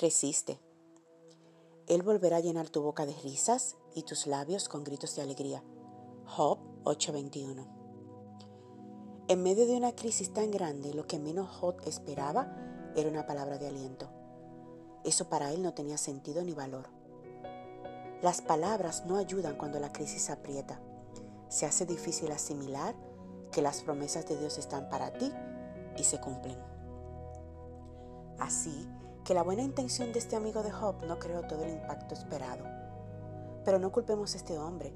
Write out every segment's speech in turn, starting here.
Resiste. Él volverá a llenar tu boca de risas y tus labios con gritos de alegría. Job 8:21. En medio de una crisis tan grande, lo que menos Job esperaba era una palabra de aliento. Eso para él no tenía sentido ni valor. Las palabras no ayudan cuando la crisis aprieta. Se hace difícil asimilar que las promesas de Dios están para ti y se cumplen. Así que la buena intención de este amigo de Job no creó todo el impacto esperado. Pero no culpemos a este hombre.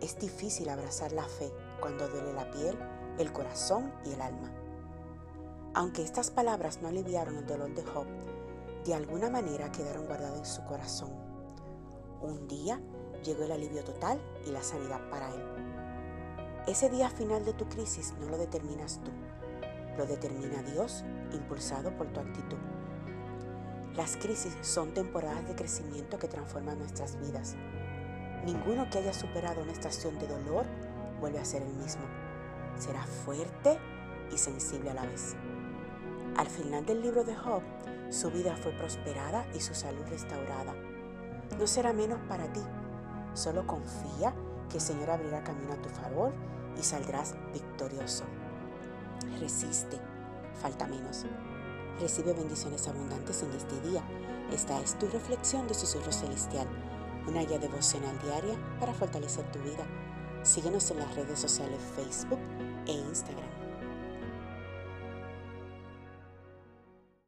Es difícil abrazar la fe cuando duele la piel, el corazón y el alma. Aunque estas palabras no aliviaron el dolor de Job, de alguna manera quedaron guardadas en su corazón. Un día llegó el alivio total y la sanidad para él. Ese día final de tu crisis no lo determinas tú, lo determina Dios impulsado por tu actitud. Las crisis son temporadas de crecimiento que transforman nuestras vidas. Ninguno que haya superado una estación de dolor vuelve a ser el mismo. Será fuerte y sensible a la vez. Al final del libro de Job, su vida fue prosperada y su salud restaurada. No será menos para ti. Solo confía que el Señor abrirá camino a tu favor y saldrás victorioso. Resiste, falta menos. Recibe bendiciones abundantes en este día. Esta es tu reflexión de Susurro Celestial, una guía devocional diaria para fortalecer tu vida. Síguenos en las redes sociales Facebook e Instagram.